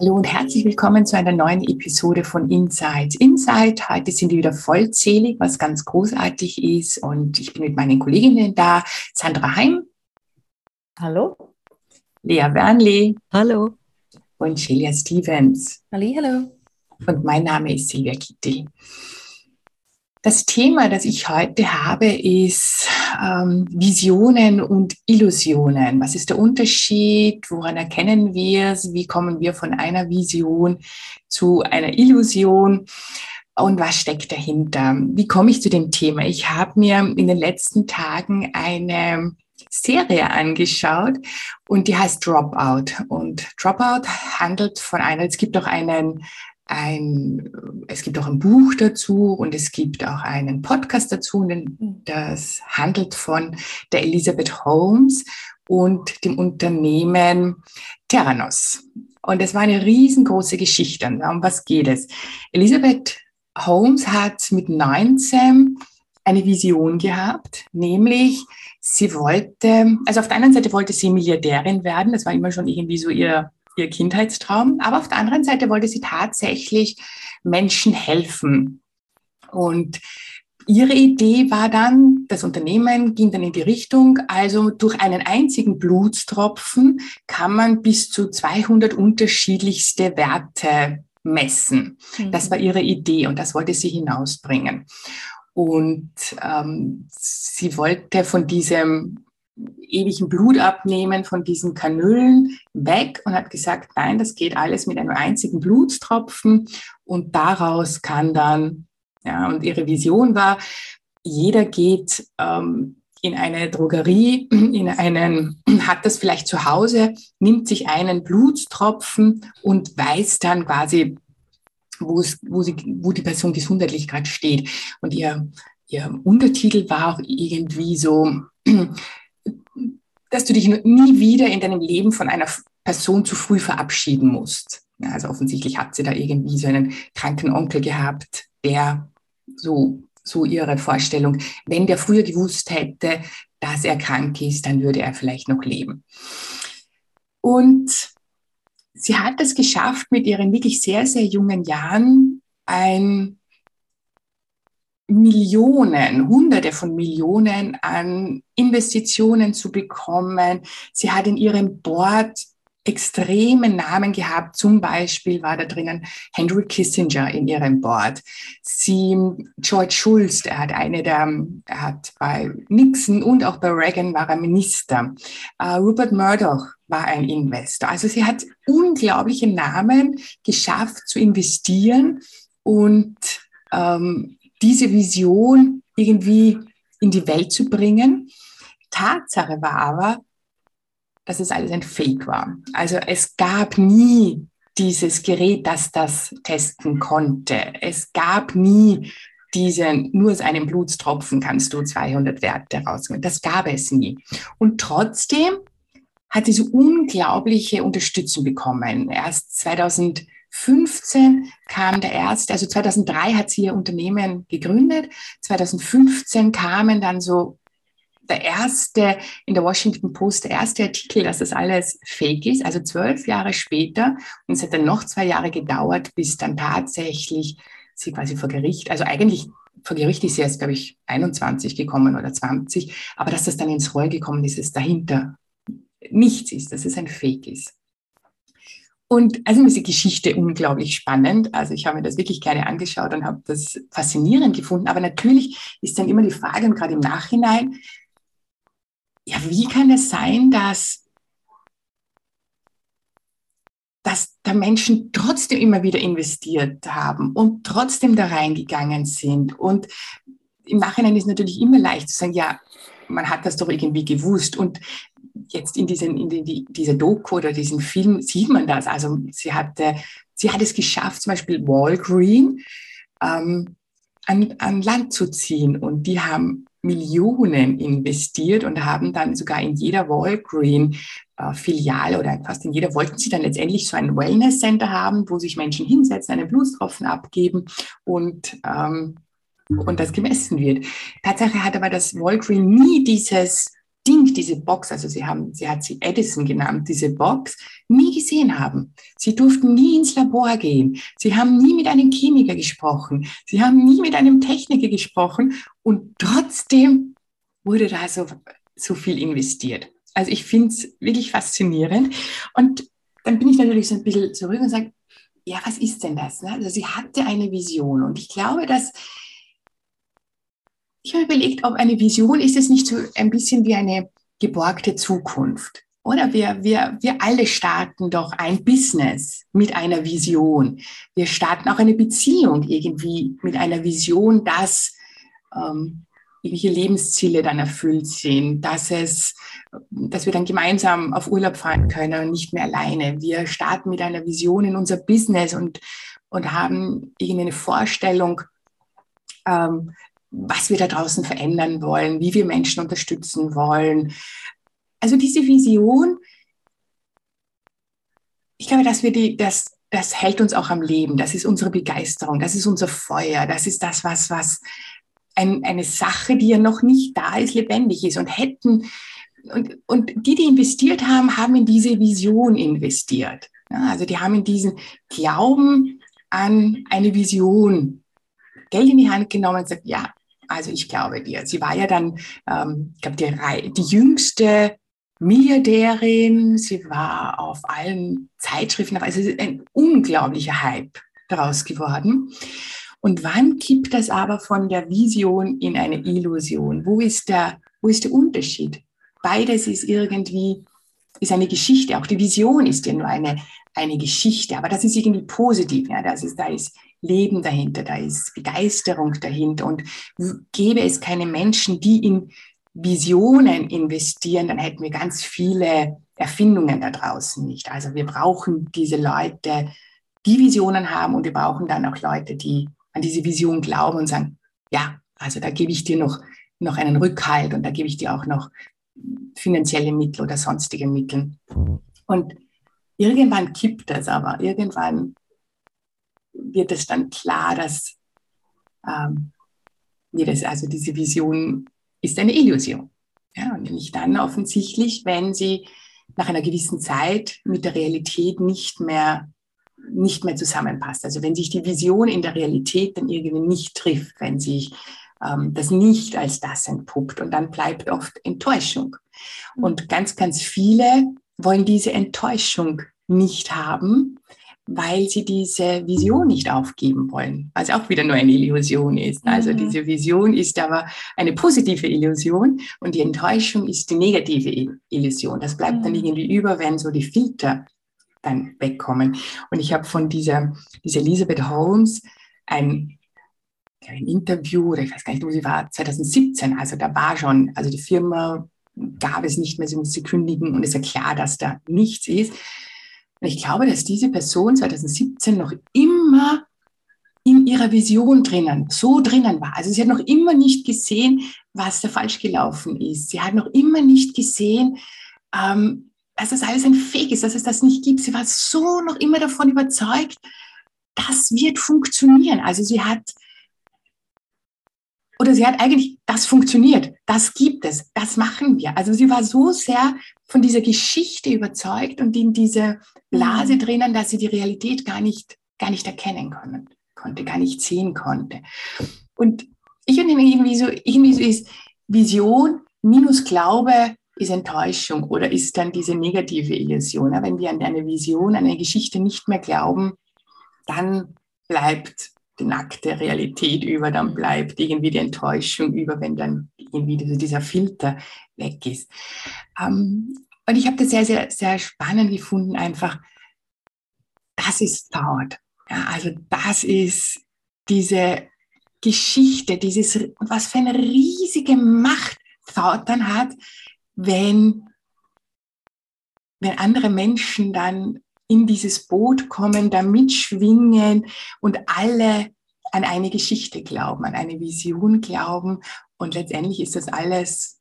Hallo und herzlich willkommen zu einer neuen Episode von Insights. Insight, heute sind wir wieder vollzählig, was ganz großartig ist. Und ich bin mit meinen Kolleginnen da. Sandra Heim. Hallo. Lea Wernli. Hallo. Und Shelia Stevens. Halli, hallo. Und mein Name ist Silvia Kittel. Das Thema, das ich heute habe, ist ähm, Visionen und Illusionen. Was ist der Unterschied? Woran erkennen wir es? Wie kommen wir von einer Vision zu einer Illusion? Und was steckt dahinter? Wie komme ich zu dem Thema? Ich habe mir in den letzten Tagen eine Serie angeschaut und die heißt Dropout. Und Dropout handelt von einer, es gibt auch einen ein, es gibt auch ein Buch dazu und es gibt auch einen Podcast dazu. Und das handelt von der Elisabeth Holmes und dem Unternehmen Terranos. Und es war eine riesengroße Geschichte. Um was geht es? Elisabeth Holmes hat mit 19 eine Vision gehabt, nämlich sie wollte, also auf der einen Seite wollte sie Milliardärin werden, das war immer schon irgendwie so ihr ihr Kindheitstraum. Aber auf der anderen Seite wollte sie tatsächlich Menschen helfen. Und ihre Idee war dann, das Unternehmen ging dann in die Richtung, also durch einen einzigen Blutstropfen kann man bis zu 200 unterschiedlichste Werte messen. Mhm. Das war ihre Idee und das wollte sie hinausbringen. Und ähm, sie wollte von diesem ewigen Blut abnehmen von diesen Kanülen weg und hat gesagt, nein, das geht alles mit einem einzigen Blutstropfen und daraus kann dann, ja, und ihre Vision war, jeder geht ähm, in eine Drogerie, in einen, hat das vielleicht zu Hause, nimmt sich einen Blutstropfen und weiß dann quasi, wo, es, wo, sie, wo die Person gesundheitlich gerade steht. Und ihr, ihr Untertitel war auch irgendwie so, dass du dich nie wieder in deinem Leben von einer Person zu früh verabschieden musst. Also offensichtlich hat sie da irgendwie so einen kranken Onkel gehabt, der so, so ihre Vorstellung, wenn der früher gewusst hätte, dass er krank ist, dann würde er vielleicht noch leben. Und sie hat es geschafft, mit ihren wirklich sehr, sehr jungen Jahren ein Millionen, Hunderte von Millionen an Investitionen zu bekommen. Sie hat in ihrem Board extreme Namen gehabt. Zum Beispiel war da drinnen Henry Kissinger in ihrem Board. Sie, George Schulz, der hat eine der, er hat bei Nixon und auch bei Reagan war er Minister. Uh, Rupert Murdoch war ein Investor. Also sie hat unglaubliche Namen geschafft zu investieren und ähm, diese Vision irgendwie in die Welt zu bringen. Tatsache war aber, dass es alles ein Fake war. Also es gab nie dieses Gerät, das das testen konnte. Es gab nie diesen, nur aus einem Blutstropfen kannst du 200 Werte rausnehmen. Das gab es nie. Und trotzdem hat diese unglaubliche Unterstützung bekommen. Erst 2000 2015 kam der erste, also 2003 hat sie ihr Unternehmen gegründet. 2015 kamen dann so der erste in der Washington Post, der erste Artikel, dass das alles fake ist, also zwölf Jahre später. Und es hat dann noch zwei Jahre gedauert, bis dann tatsächlich sie quasi vor Gericht, also eigentlich vor Gericht ist sie erst, glaube ich, 21 gekommen oder 20, aber dass das dann ins Roll gekommen ist, ist dahinter nichts ist, dass es ein Fake ist. Und also ist die Geschichte unglaublich spannend. Also ich habe mir das wirklich gerne angeschaut und habe das faszinierend gefunden. Aber natürlich ist dann immer die Frage, und gerade im Nachhinein, ja, wie kann es sein, dass, dass da Menschen trotzdem immer wieder investiert haben und trotzdem da reingegangen sind? Und im Nachhinein ist natürlich immer leicht zu sagen, ja, man hat das doch irgendwie gewusst. Und jetzt in, diesen, in die, dieser Doku oder diesem Film sieht man das. Also sie, hatte, sie hat es geschafft, zum Beispiel Walgreen ähm, an, an Land zu ziehen. Und die haben Millionen investiert und haben dann sogar in jeder Walgreen äh, Filiale oder fast in jeder wollten sie dann letztendlich so ein Wellness Center haben, wo sich Menschen hinsetzen, einen Blutstropfen abgeben und ähm, und das gemessen wird. Tatsache hat aber das Walgreen nie dieses Ding, diese Box, also sie haben, sie hat sie Edison genannt, diese Box, nie gesehen haben. Sie durften nie ins Labor gehen. Sie haben nie mit einem Chemiker gesprochen. Sie haben nie mit einem Techniker gesprochen und trotzdem wurde da so, so viel investiert. Also ich finde es wirklich faszinierend. Und dann bin ich natürlich so ein bisschen zurück und sage, ja, was ist denn das? Ne? Also sie hatte eine Vision und ich glaube, dass ich habe überlegt, ob eine Vision ist es nicht so ein bisschen wie eine geborgte Zukunft. Oder wir, wir, wir alle starten doch ein Business mit einer Vision. Wir starten auch eine Beziehung irgendwie mit einer Vision, dass ähm, irgendwelche Lebensziele dann erfüllt sind, dass es, dass wir dann gemeinsam auf Urlaub fahren können und nicht mehr alleine. Wir starten mit einer Vision in unser Business und, und haben irgendeine Vorstellung, ähm, was wir da draußen verändern wollen, wie wir Menschen unterstützen wollen. Also diese Vision, ich glaube, dass wir die, das, das hält uns auch am Leben. Das ist unsere Begeisterung, das ist unser Feuer, das ist das, was, was ein, eine Sache, die ja noch nicht da ist, lebendig ist. Und hätten, und, und die, die investiert haben, haben in diese Vision investiert. Ja, also die haben in diesen Glauben an eine Vision Geld in die Hand genommen und gesagt, ja, also ich glaube dir. Sie war ja dann, ähm, ich glaube, die, die jüngste Milliardärin. Sie war auf allen Zeitschriften, also ein unglaublicher Hype daraus geworden. Und wann kippt das aber von der Vision in eine Illusion? Wo ist der, wo ist der Unterschied? Beides ist irgendwie, ist eine Geschichte. Auch die Vision ist ja nur eine, eine Geschichte, aber das ist irgendwie positiv. Ja, das ist, da ist Leben dahinter, da ist Begeisterung dahinter. Und gäbe es keine Menschen, die in Visionen investieren, dann hätten wir ganz viele Erfindungen da draußen nicht. Also wir brauchen diese Leute, die Visionen haben und wir brauchen dann auch Leute, die an diese Vision glauben und sagen, ja, also da gebe ich dir noch, noch einen Rückhalt und da gebe ich dir auch noch finanzielle Mittel oder sonstige Mittel. Und irgendwann kippt das aber, irgendwann wird es dann klar, dass ähm, das, also diese Vision ist eine Illusion. Ja, und nämlich dann offensichtlich, wenn sie nach einer gewissen Zeit mit der Realität nicht mehr, nicht mehr zusammenpasst. Also wenn sich die Vision in der Realität dann irgendwie nicht trifft, wenn sich ähm, das nicht als das entpuppt und dann bleibt oft Enttäuschung. Und ganz, ganz viele wollen diese Enttäuschung nicht haben, weil sie diese Vision nicht aufgeben wollen, was auch wieder nur eine Illusion ist. Also mhm. diese Vision ist aber eine positive Illusion und die Enttäuschung ist die negative Illusion. Das bleibt mhm. dann irgendwie über, wenn so die Filter dann wegkommen. Und ich habe von dieser, dieser Elisabeth Holmes ein, ein Interview, oder ich weiß gar nicht, wo sie war, 2017, also da war schon, also die Firma gab es nicht mehr, sie musste kündigen und es ist ja klar, dass da nichts ist. Und ich glaube, dass diese Person 2017 noch immer in ihrer Vision drinnen, so drinnen war. Also sie hat noch immer nicht gesehen, was da falsch gelaufen ist. Sie hat noch immer nicht gesehen, ähm, dass das alles ein Fake ist, dass es das nicht gibt. Sie war so noch immer davon überzeugt, das wird funktionieren. Also sie hat, oder sie hat eigentlich, das funktioniert, das gibt es, das machen wir. Also sie war so sehr von dieser Geschichte überzeugt und in dieser Blase mhm. drinnen, dass sie die Realität gar nicht, gar nicht erkennen können, konnte, gar nicht sehen konnte. Und ich finde irgendwie so, irgendwie so ist Vision minus Glaube ist Enttäuschung oder ist dann diese negative Illusion. Wenn wir an eine Vision, an eine Geschichte nicht mehr glauben, dann bleibt die nackte Realität über, dann bleibt irgendwie die Enttäuschung über, wenn dann irgendwie dieser Filter weg ist. Ähm, und ich habe das sehr, sehr, sehr spannend gefunden, einfach, das ist Thought. Ja, also das ist diese Geschichte, dieses, was für eine riesige Macht Thought dann hat, wenn wenn andere Menschen dann in dieses Boot kommen, da mitschwingen und alle an eine Geschichte glauben, an eine Vision glauben. Und letztendlich ist das alles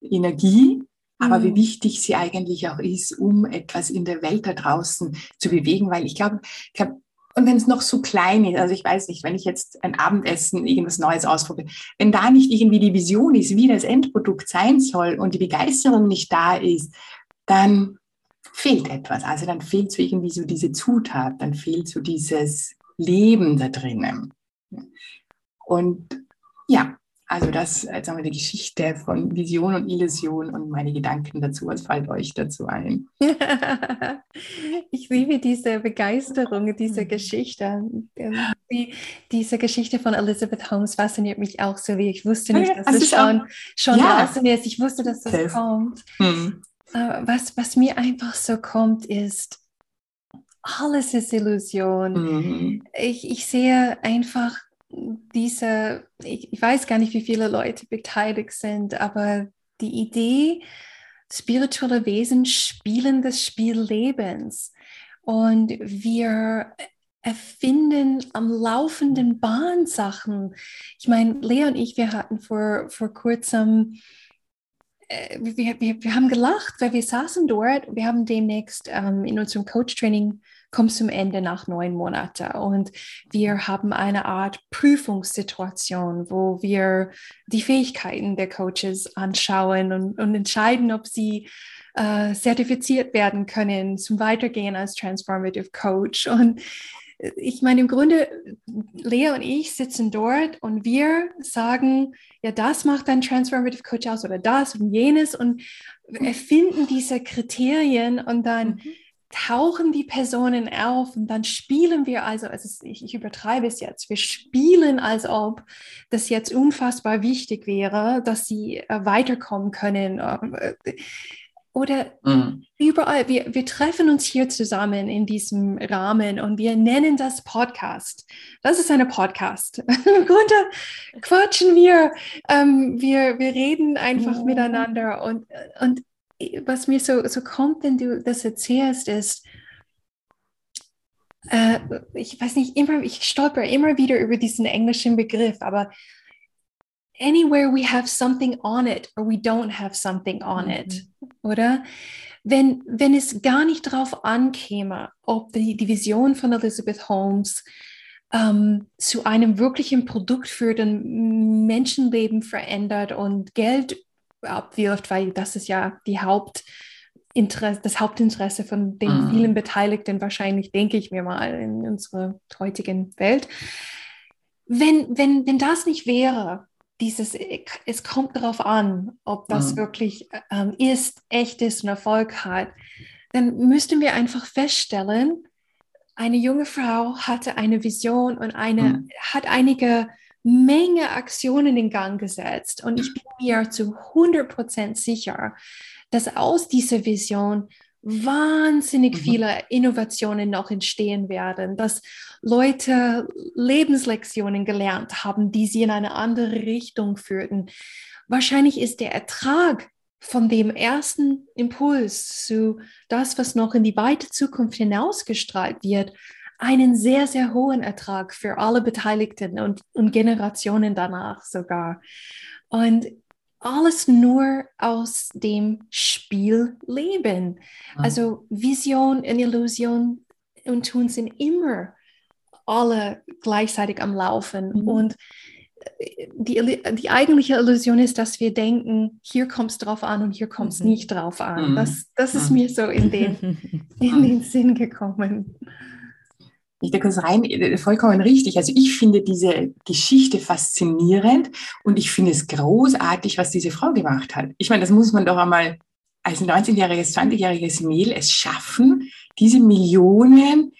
Energie, aber mhm. wie wichtig sie eigentlich auch ist, um etwas in der Welt da draußen zu bewegen, weil ich glaube, ich glaube und wenn es noch so klein ist, also ich weiß nicht, wenn ich jetzt ein Abendessen irgendwas Neues ausprobiere, wenn da nicht irgendwie die Vision ist, wie das Endprodukt sein soll und die Begeisterung nicht da ist, dann fehlt etwas. Also dann fehlt so irgendwie so diese Zutat, dann fehlt so dieses Leben da drinnen. Und ja, also das, jetzt haben wir die Geschichte von Vision und Illusion und meine Gedanken dazu. Was fällt euch dazu ein? ich liebe diese Begeisterung, diese mhm. Geschichte. Die, diese Geschichte von Elizabeth Holmes fasziniert mich auch so, wie ich wusste nicht, dass es schon, schon ja. draußen ist. Ich wusste, dass das okay. kommt. Hm. Was, was mir einfach so kommt, ist, alles ist Illusion. Mhm. Ich, ich sehe einfach diese, ich, ich weiß gar nicht, wie viele Leute beteiligt sind, aber die Idee, spirituelle Wesen spielen das Spiel Lebens. Und wir erfinden am laufenden Bahn Sachen. Ich meine, Lea und ich, wir hatten vor, vor kurzem, äh, wir, wir, wir haben gelacht, weil wir saßen dort. Wir haben demnächst ähm, in unserem Coach-Training kommt zum Ende nach neun Monaten. Und wir haben eine Art Prüfungssituation, wo wir die Fähigkeiten der Coaches anschauen und, und entscheiden, ob sie äh, zertifiziert werden können zum Weitergehen als Transformative Coach. Und ich meine, im Grunde, Lea und ich sitzen dort und wir sagen, ja, das macht ein Transformative Coach aus oder das und jenes und erfinden diese Kriterien und dann mhm tauchen die Personen auf und dann spielen wir also, also ich, ich, übertreibe es jetzt, wir spielen, als ob das jetzt unfassbar wichtig wäre, dass sie äh, weiterkommen können. Äh, oder mhm. überall, wir, wir treffen uns hier zusammen in diesem Rahmen und wir nennen das Podcast. Das ist eine Podcast. Im Grunde quatschen wir, ähm, wir, wir reden einfach mhm. miteinander und, und was mir so, so kommt, wenn du das erzählst, ist, äh, ich weiß nicht, immer, ich stolper immer wieder über diesen englischen Begriff, aber anywhere we have something on it or we don't have something on mhm. it, oder? Wenn, wenn es gar nicht darauf ankäme, ob die, die Vision von Elizabeth Holmes ähm, zu einem wirklichen Produkt führt und Menschenleben verändert und Geld abwirft, weil das ist ja die Hauptinteresse, das Hauptinteresse von den mhm. vielen Beteiligten wahrscheinlich, denke ich mir mal, in unserer heutigen Welt. Wenn, wenn, wenn das nicht wäre, dieses, es kommt darauf an, ob das mhm. wirklich ähm, ist, echt ist und Erfolg hat, dann müssten wir einfach feststellen, eine junge Frau hatte eine Vision und eine, mhm. hat einige Menge Aktionen in Gang gesetzt. Und ich bin mir zu 100% sicher, dass aus dieser Vision wahnsinnig mhm. viele Innovationen noch entstehen werden, dass Leute Lebenslektionen gelernt haben, die sie in eine andere Richtung führten. Wahrscheinlich ist der Ertrag von dem ersten Impuls zu das, was noch in die weite Zukunft hinausgestrahlt wird, einen sehr, sehr hohen Ertrag für alle Beteiligten und, und Generationen danach sogar. Und alles nur aus dem Spiel leben. Mhm. Also Vision und Illusion und Tun sind immer alle gleichzeitig am Laufen. Mhm. Und äh, die, die eigentliche Illusion ist, dass wir denken, hier kommt es drauf an und hier kommt es mhm. nicht drauf an. Mhm. Das, das ist mhm. mir so in den, in den Sinn gekommen ich da kurz rein, äh, vollkommen richtig. Also ich finde diese Geschichte faszinierend und ich finde es großartig, was diese Frau gemacht hat. Ich meine, das muss man doch einmal als 19-jähriges, 20-jähriges Mädel es schaffen, diese Millionen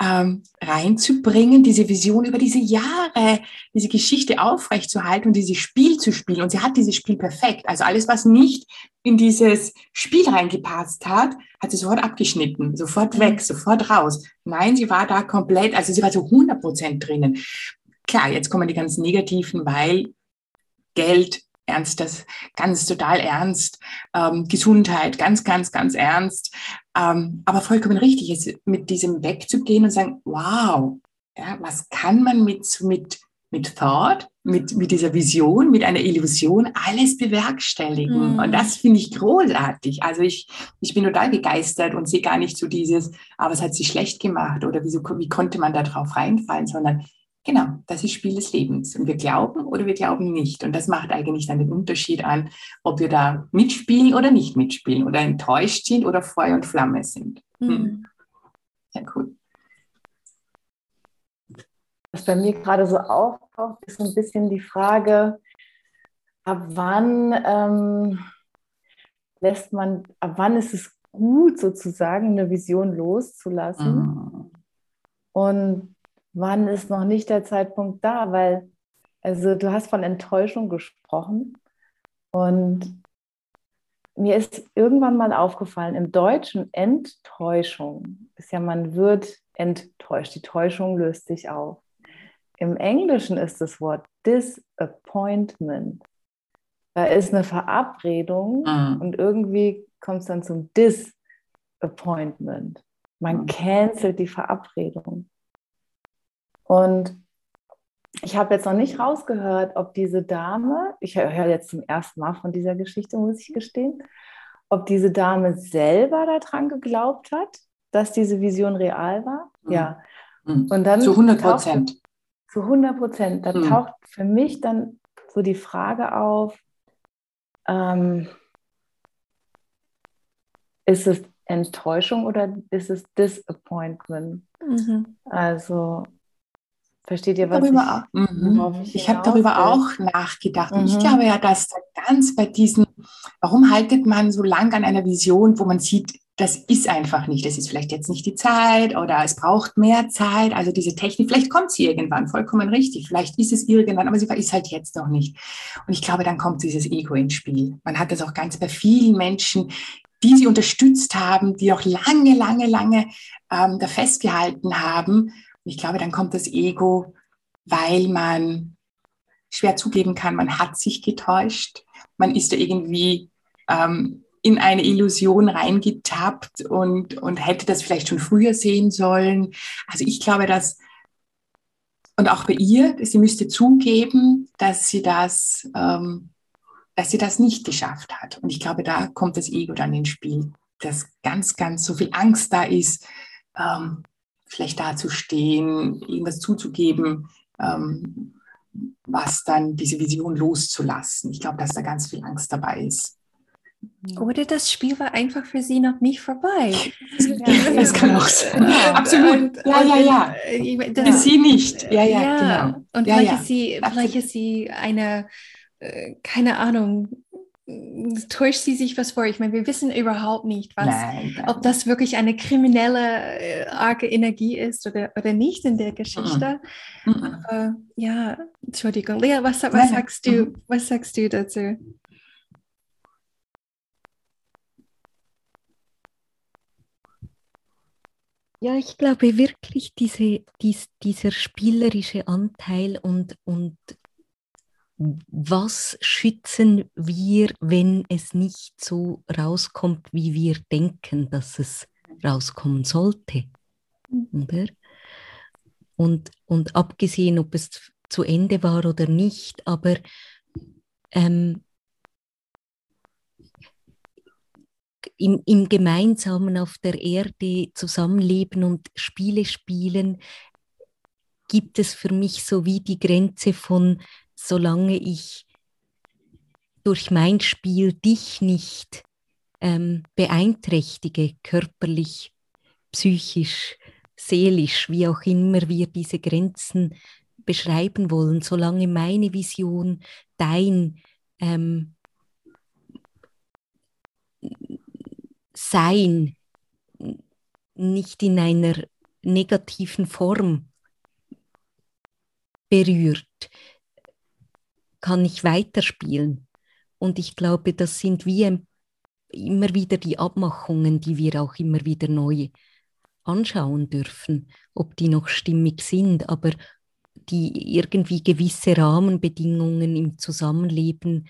ähm, reinzubringen, diese Vision über diese Jahre, diese Geschichte aufrechtzuerhalten und dieses Spiel zu spielen. Und sie hat dieses Spiel perfekt. Also alles, was nicht in dieses Spiel reingepasst hat, hat sie sofort abgeschnitten, sofort mhm. weg, sofort raus. Nein, sie war da komplett, also sie war zu 100 Prozent drinnen. Klar, jetzt kommen die ganz negativen, weil Geld ernst, das ganz total ernst, ähm, Gesundheit ganz, ganz, ganz ernst. Ähm, aber vollkommen richtig ist, mit diesem wegzugehen und sagen, wow, ja, was kann man mit, mit, mit Thought, mit, mit dieser Vision, mit einer Illusion alles bewerkstelligen? Mhm. Und das finde ich großartig. Also ich, ich bin total begeistert und sehe gar nicht so dieses, aber es hat sie schlecht gemacht oder wieso, wie konnte man da drauf reinfallen, sondern Genau, das ist Spiel des Lebens. Und wir glauben oder wir glauben nicht. Und das macht eigentlich dann den Unterschied an, ob wir da mitspielen oder nicht mitspielen oder enttäuscht sind oder Feuer und Flamme sind. Hm. Mhm. Ja, cool. Was bei mir gerade so auftaucht, ist so ein bisschen die Frage, ab wann ähm, lässt man, ab wann ist es gut, sozusagen eine Vision loszulassen? Mhm. Und wann ist noch nicht der Zeitpunkt da? Weil, also du hast von Enttäuschung gesprochen und mir ist irgendwann mal aufgefallen, im Deutschen Enttäuschung ist ja, man wird enttäuscht, die Täuschung löst sich auf. Im Englischen ist das Wort Disappointment. Da ist eine Verabredung mhm. und irgendwie kommt es dann zum Disappointment. Man mhm. cancelt die Verabredung. Und ich habe jetzt noch nicht rausgehört, ob diese Dame, ich höre jetzt zum ersten Mal von dieser Geschichte, muss ich gestehen, ob diese Dame selber daran geglaubt hat, dass diese Vision real war. Mhm. Ja. Mhm. Und dann zu 100 Prozent. Zu 100 Prozent. Da mhm. taucht für mich dann so die Frage auf, ähm, ist es Enttäuschung oder ist es Disappointment? Mhm. Also Versteht ihr, was darüber ich, mhm. ich, ich habe darüber auch nachgedacht. Mhm. Und ich mhm. glaube ja, dass ganz bei diesen, warum haltet man so lang an einer Vision, wo man sieht, das ist einfach nicht, das ist vielleicht jetzt nicht die Zeit oder es braucht mehr Zeit. Also diese Technik, vielleicht kommt sie irgendwann, vollkommen richtig. Vielleicht ist es irgendwann, aber sie ist halt jetzt noch nicht. Und ich glaube, dann kommt dieses Ego ins Spiel. Man hat das auch ganz bei vielen Menschen, die sie unterstützt haben, die auch lange, lange, lange ähm, da festgehalten haben ich glaube, dann kommt das Ego, weil man schwer zugeben kann, man hat sich getäuscht, man ist da irgendwie ähm, in eine Illusion reingetappt und, und hätte das vielleicht schon früher sehen sollen. Also ich glaube, dass, und auch bei ihr, sie müsste zugeben, dass sie das, ähm, dass sie das nicht geschafft hat. Und ich glaube, da kommt das Ego dann ins Spiel, dass ganz, ganz so viel Angst da ist, ähm, schlecht dazustehen, irgendwas zuzugeben, ähm, was dann diese Vision loszulassen. Ich glaube, dass da ganz viel Angst dabei ist. Oder das Spiel war einfach für sie noch nicht vorbei. Ja, das kann auch sein. Ja, Absolut. ja, ja, ja. Äh, für sie nicht. Ja, ja, ja. genau. Und ja, vielleicht, Ist sie, vielleicht ist sie eine, äh, keine Ahnung, täuscht sie sich was vor? Ich meine, wir wissen überhaupt nicht, was, nein, nein. ob das wirklich eine kriminelle, äh, arge Energie ist oder, oder nicht in der Geschichte. Mhm. mhm. Aber, ja, Entschuldigung, Lea, was, was nein, sagst du, mhm. was sagst du dazu? Ja, ich glaube wirklich, diese, dies, dieser spielerische Anteil und, und was schützen wir, wenn es nicht so rauskommt, wie wir denken, dass es rauskommen sollte? Oder? Und, und abgesehen, ob es zu Ende war oder nicht, aber ähm, im, im Gemeinsamen auf der Erde zusammenleben und Spiele spielen, gibt es für mich so wie die Grenze von solange ich durch mein Spiel dich nicht ähm, beeinträchtige, körperlich, psychisch, seelisch, wie auch immer wir diese Grenzen beschreiben wollen, solange meine Vision, dein ähm, Sein nicht in einer negativen Form berührt, kann ich weiterspielen. Und ich glaube, das sind wie immer wieder die Abmachungen, die wir auch immer wieder neu anschauen dürfen, ob die noch stimmig sind, aber die irgendwie gewisse Rahmenbedingungen im Zusammenleben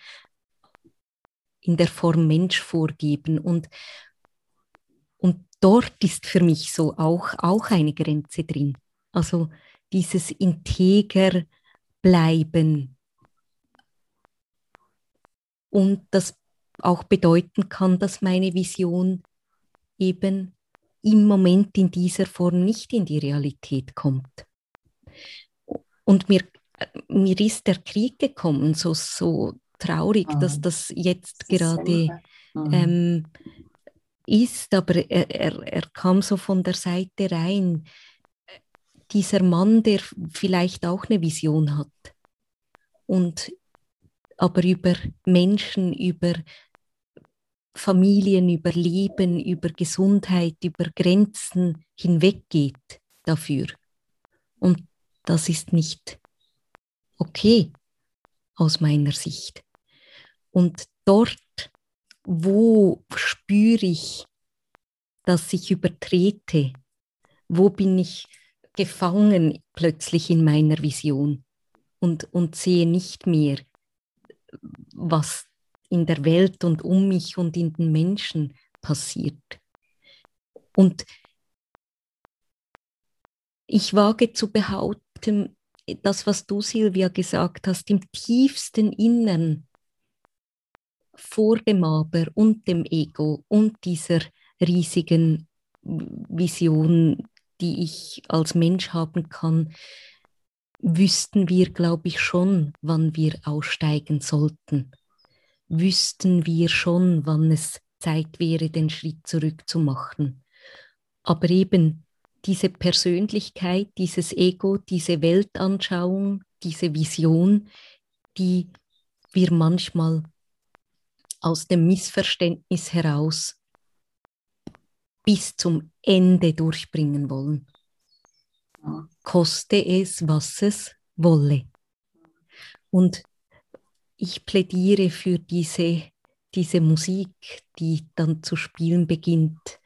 in der Form Mensch vorgeben. Und, und dort ist für mich so auch, auch eine Grenze drin. Also dieses integer bleiben. Und das auch bedeuten kann, dass meine Vision eben im Moment in dieser Form nicht in die Realität kommt. Und mir, mir ist der Krieg gekommen, so, so traurig, mhm. dass das jetzt das gerade mhm. ähm, ist, aber er, er, er kam so von der Seite rein. Dieser Mann, der vielleicht auch eine Vision hat und aber über Menschen, über Familien, über Leben, über Gesundheit, über Grenzen hinweggeht dafür. Und das ist nicht okay aus meiner Sicht. Und dort, wo spüre ich, dass ich übertrete, wo bin ich gefangen plötzlich in meiner Vision und, und sehe nicht mehr, was in der Welt und um mich und in den Menschen passiert. Und ich wage zu behaupten, das, was du, Silvia, gesagt hast, im tiefsten Innern vor dem Aber und dem Ego und dieser riesigen Vision, die ich als Mensch haben kann, wüssten wir, glaube ich, schon, wann wir aussteigen sollten wüssten wir schon, wann es Zeit wäre, den Schritt zurück zu machen. Aber eben diese Persönlichkeit, dieses Ego, diese Weltanschauung, diese Vision, die wir manchmal aus dem Missverständnis heraus bis zum Ende durchbringen wollen. Koste es, was es wolle. Und ich plädiere für diese, diese Musik, die dann zu spielen beginnt.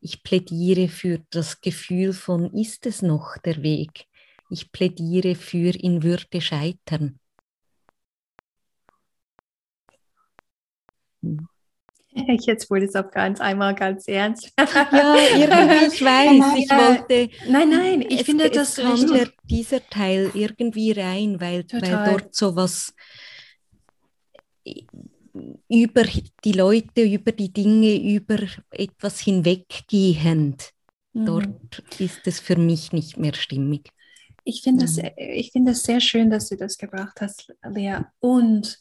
Ich plädiere für das Gefühl von, ist es noch der Weg? Ich plädiere für in Würde scheitern. Jetzt wurde es auf ganz einmal ganz ernst. ja, irgendwie, ich weiß, ich wollte. Nein, nein, ich es, finde das kam der, dieser Teil irgendwie rein, weil, weil dort so was über die Leute, über die Dinge, über etwas hinweggehend. Mhm. Dort ist es für mich nicht mehr stimmig. Ich finde es mhm. find sehr schön, dass du das gebracht hast, Lea. Und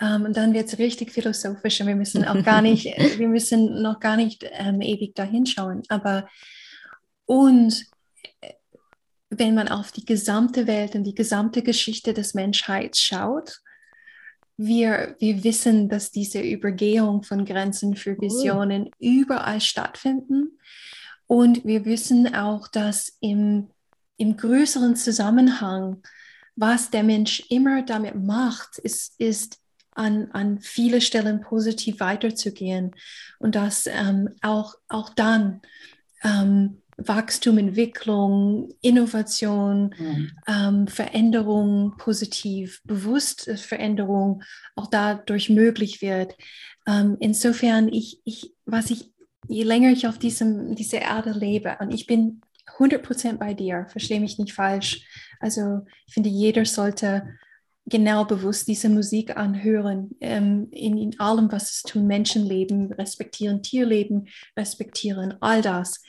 ähm, dann wird es richtig philosophisch und wir müssen auch gar nicht, wir müssen noch gar nicht ähm, ewig dahin schauen. Aber und äh, wenn man auf die gesamte Welt und die gesamte Geschichte des Menschheits schaut, wir, wir wissen, dass diese Übergehung von Grenzen für Visionen oh. überall stattfinden. Und wir wissen auch, dass im, im größeren Zusammenhang, was der Mensch immer damit macht, ist, ist an, an viele Stellen positiv weiterzugehen. Und dass ähm, auch, auch dann ähm, Wachstum, Entwicklung, Innovation, mhm. ähm, Veränderung positiv, bewusste Veränderung auch dadurch möglich wird. Ähm, insofern, ich, ich, was ich, je länger ich auf diesem, dieser Erde lebe, und ich bin 100% bei dir, verstehe mich nicht falsch. Also ich finde, jeder sollte genau bewusst diese Musik anhören, ähm, in, in allem, was es tun, Menschenleben, respektieren Tierleben, respektieren all das.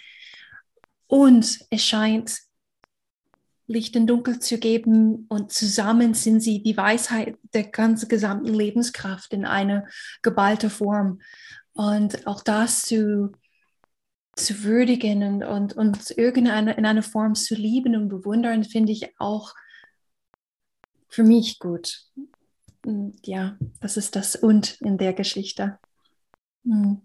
Und es scheint Licht und Dunkel zu geben und zusammen sind sie die Weisheit der ganzen gesamten Lebenskraft in eine geballte Form. Und auch das zu, zu würdigen und, und, und irgendeine, in einer Form zu lieben und bewundern, finde ich auch für mich gut. Und ja, das ist das Und in der Geschichte. Hm.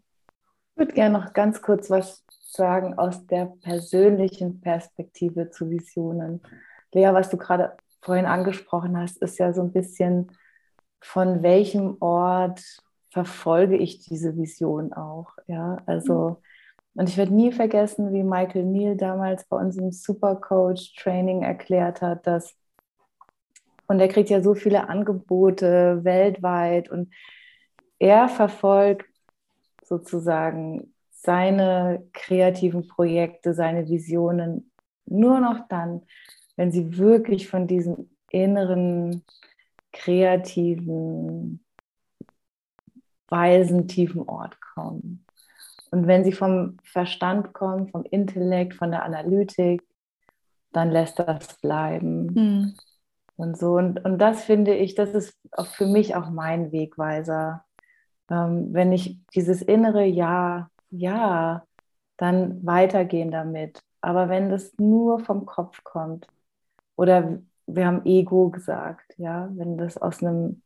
Ich würde gerne noch ganz kurz was sagen, aus der persönlichen Perspektive zu Visionen. Lea, was du gerade vorhin angesprochen hast, ist ja so ein bisschen, von welchem Ort verfolge ich diese Vision auch. Ja, also, und ich werde nie vergessen, wie Michael Neal damals bei unserem Supercoach-Training erklärt hat, dass, und er kriegt ja so viele Angebote weltweit und er verfolgt sozusagen seine kreativen Projekte, seine Visionen nur noch dann, wenn sie wirklich von diesem inneren, kreativen, weisen, tiefen Ort kommen. Und wenn sie vom Verstand kommen, vom Intellekt, von der Analytik, dann lässt das bleiben. Mhm. Und so. Und, und das finde ich, das ist für mich auch mein Wegweiser. Ähm, wenn ich dieses innere Ja, Ja, dann weitergehen damit. Aber wenn das nur vom Kopf kommt, oder wir haben Ego gesagt, ja, wenn das aus einem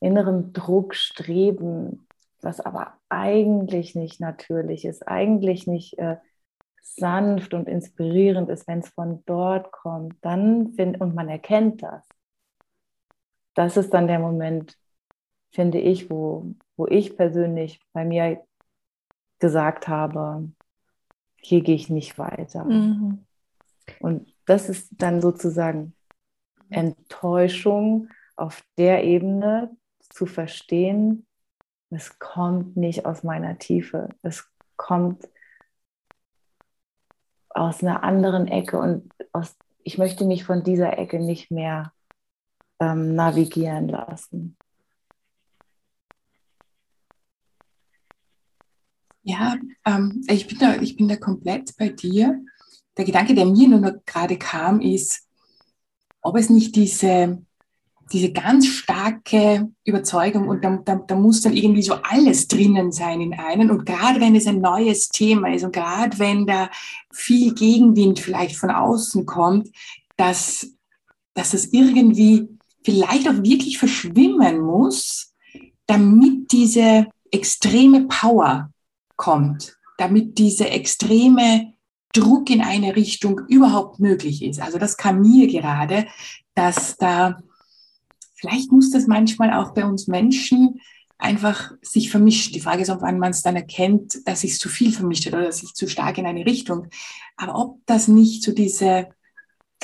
inneren Druck, Streben, was aber eigentlich nicht natürlich ist, eigentlich nicht äh, sanft und inspirierend ist, wenn es von dort kommt, dann find, und man erkennt das. Das ist dann der Moment, finde ich, wo, wo ich persönlich bei mir gesagt habe, hier gehe ich nicht weiter. Mhm. Und das ist dann sozusagen Enttäuschung auf der Ebene zu verstehen, es kommt nicht aus meiner Tiefe, es kommt aus einer anderen Ecke und aus, ich möchte mich von dieser Ecke nicht mehr ähm, navigieren lassen. Ja, ähm, ich, bin da, ich bin da komplett bei dir. Der Gedanke, der mir nur gerade kam, ist, ob es nicht diese, diese ganz starke Überzeugung und da, da, da muss dann irgendwie so alles drinnen sein in einen und gerade wenn es ein neues Thema ist und gerade wenn da viel Gegenwind vielleicht von außen kommt, dass, dass es irgendwie vielleicht auch wirklich verschwimmen muss, damit diese extreme Power kommt, damit diese extreme Druck in eine Richtung überhaupt möglich ist. Also das kam mir gerade, dass da, vielleicht muss das manchmal auch bei uns Menschen einfach sich vermischen. Die Frage ist, ob man es dann erkennt, dass sich zu viel vermischt hat oder sich zu stark in eine Richtung. Aber ob das nicht so diese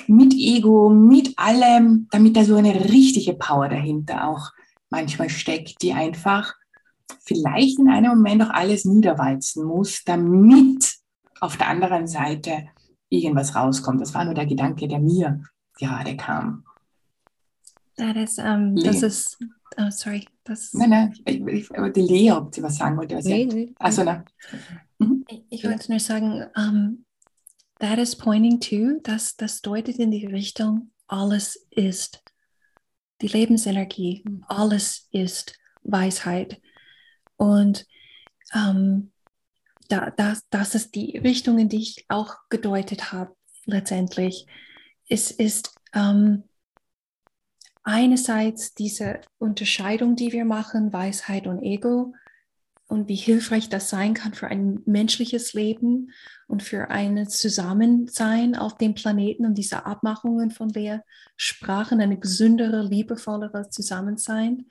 mit Ego, mit allem, damit da so eine richtige Power dahinter auch manchmal steckt, die einfach vielleicht in einem Moment auch alles niederwalzen muss, damit auf der anderen Seite irgendwas rauskommt. Das war nur der Gedanke, der mir gerade kam. That is, um, das ist, oh, sorry. Das nein, nein, ich, ich, die Lea, ob sie was sagen wollte. Was nee, nee. Also, na. Mhm. Ich, ich wollte nur sagen, um, that is pointing to, dass das deutet in die Richtung, alles ist die Lebensenergie, alles ist Weisheit. Und ähm, da, das, das ist die Richtung, in die ich auch gedeutet habe, letztendlich. Es ist ähm, einerseits diese Unterscheidung, die wir machen, Weisheit und Ego, und wie hilfreich das sein kann für ein menschliches Leben und für ein Zusammensein auf dem Planeten und diese Abmachungen, von der sprachen, eine gesündere, liebevollere Zusammensein.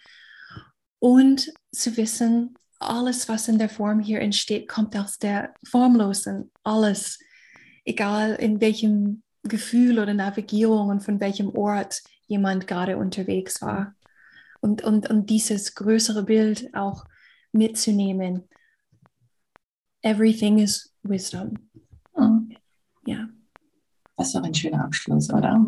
Und zu wissen, alles, was in der Form hier entsteht, kommt aus der Formlosen. Alles, egal in welchem Gefühl oder Navigierung und von welchem Ort jemand gerade unterwegs war. Und, und, und dieses größere Bild auch mitzunehmen. Everything is wisdom. Mhm. Ja. Das ist doch ein schöner Abschluss, oder?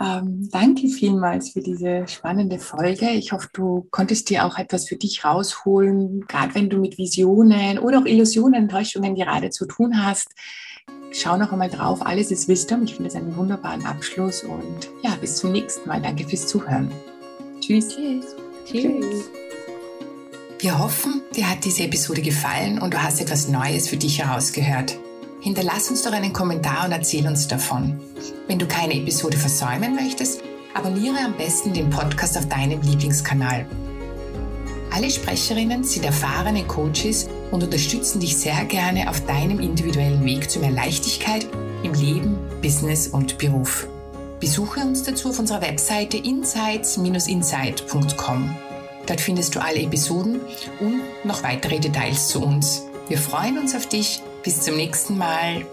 Ähm, danke vielmals für diese spannende Folge. Ich hoffe, du konntest dir auch etwas für dich rausholen, gerade wenn du mit Visionen oder auch Illusionen, Enttäuschungen gerade zu tun hast. Schau noch einmal drauf. Alles ist Wisdom. Ich finde es einen wunderbaren Abschluss und ja, bis zum nächsten Mal. Danke fürs Zuhören. Tschüss. Tschüss. Tschüss. Wir hoffen, dir hat diese Episode gefallen und du hast etwas Neues für dich herausgehört. Hinterlass uns doch einen Kommentar und erzähl uns davon. Wenn du keine Episode versäumen möchtest, abonniere am besten den Podcast auf deinem Lieblingskanal. Alle Sprecherinnen sind erfahrene Coaches und unterstützen dich sehr gerne auf deinem individuellen Weg zu mehr Leichtigkeit im Leben, Business und Beruf. Besuche uns dazu auf unserer Webseite insights-insight.com. Dort findest du alle Episoden und noch weitere Details zu uns. Wir freuen uns auf dich bis zum nächsten Mal.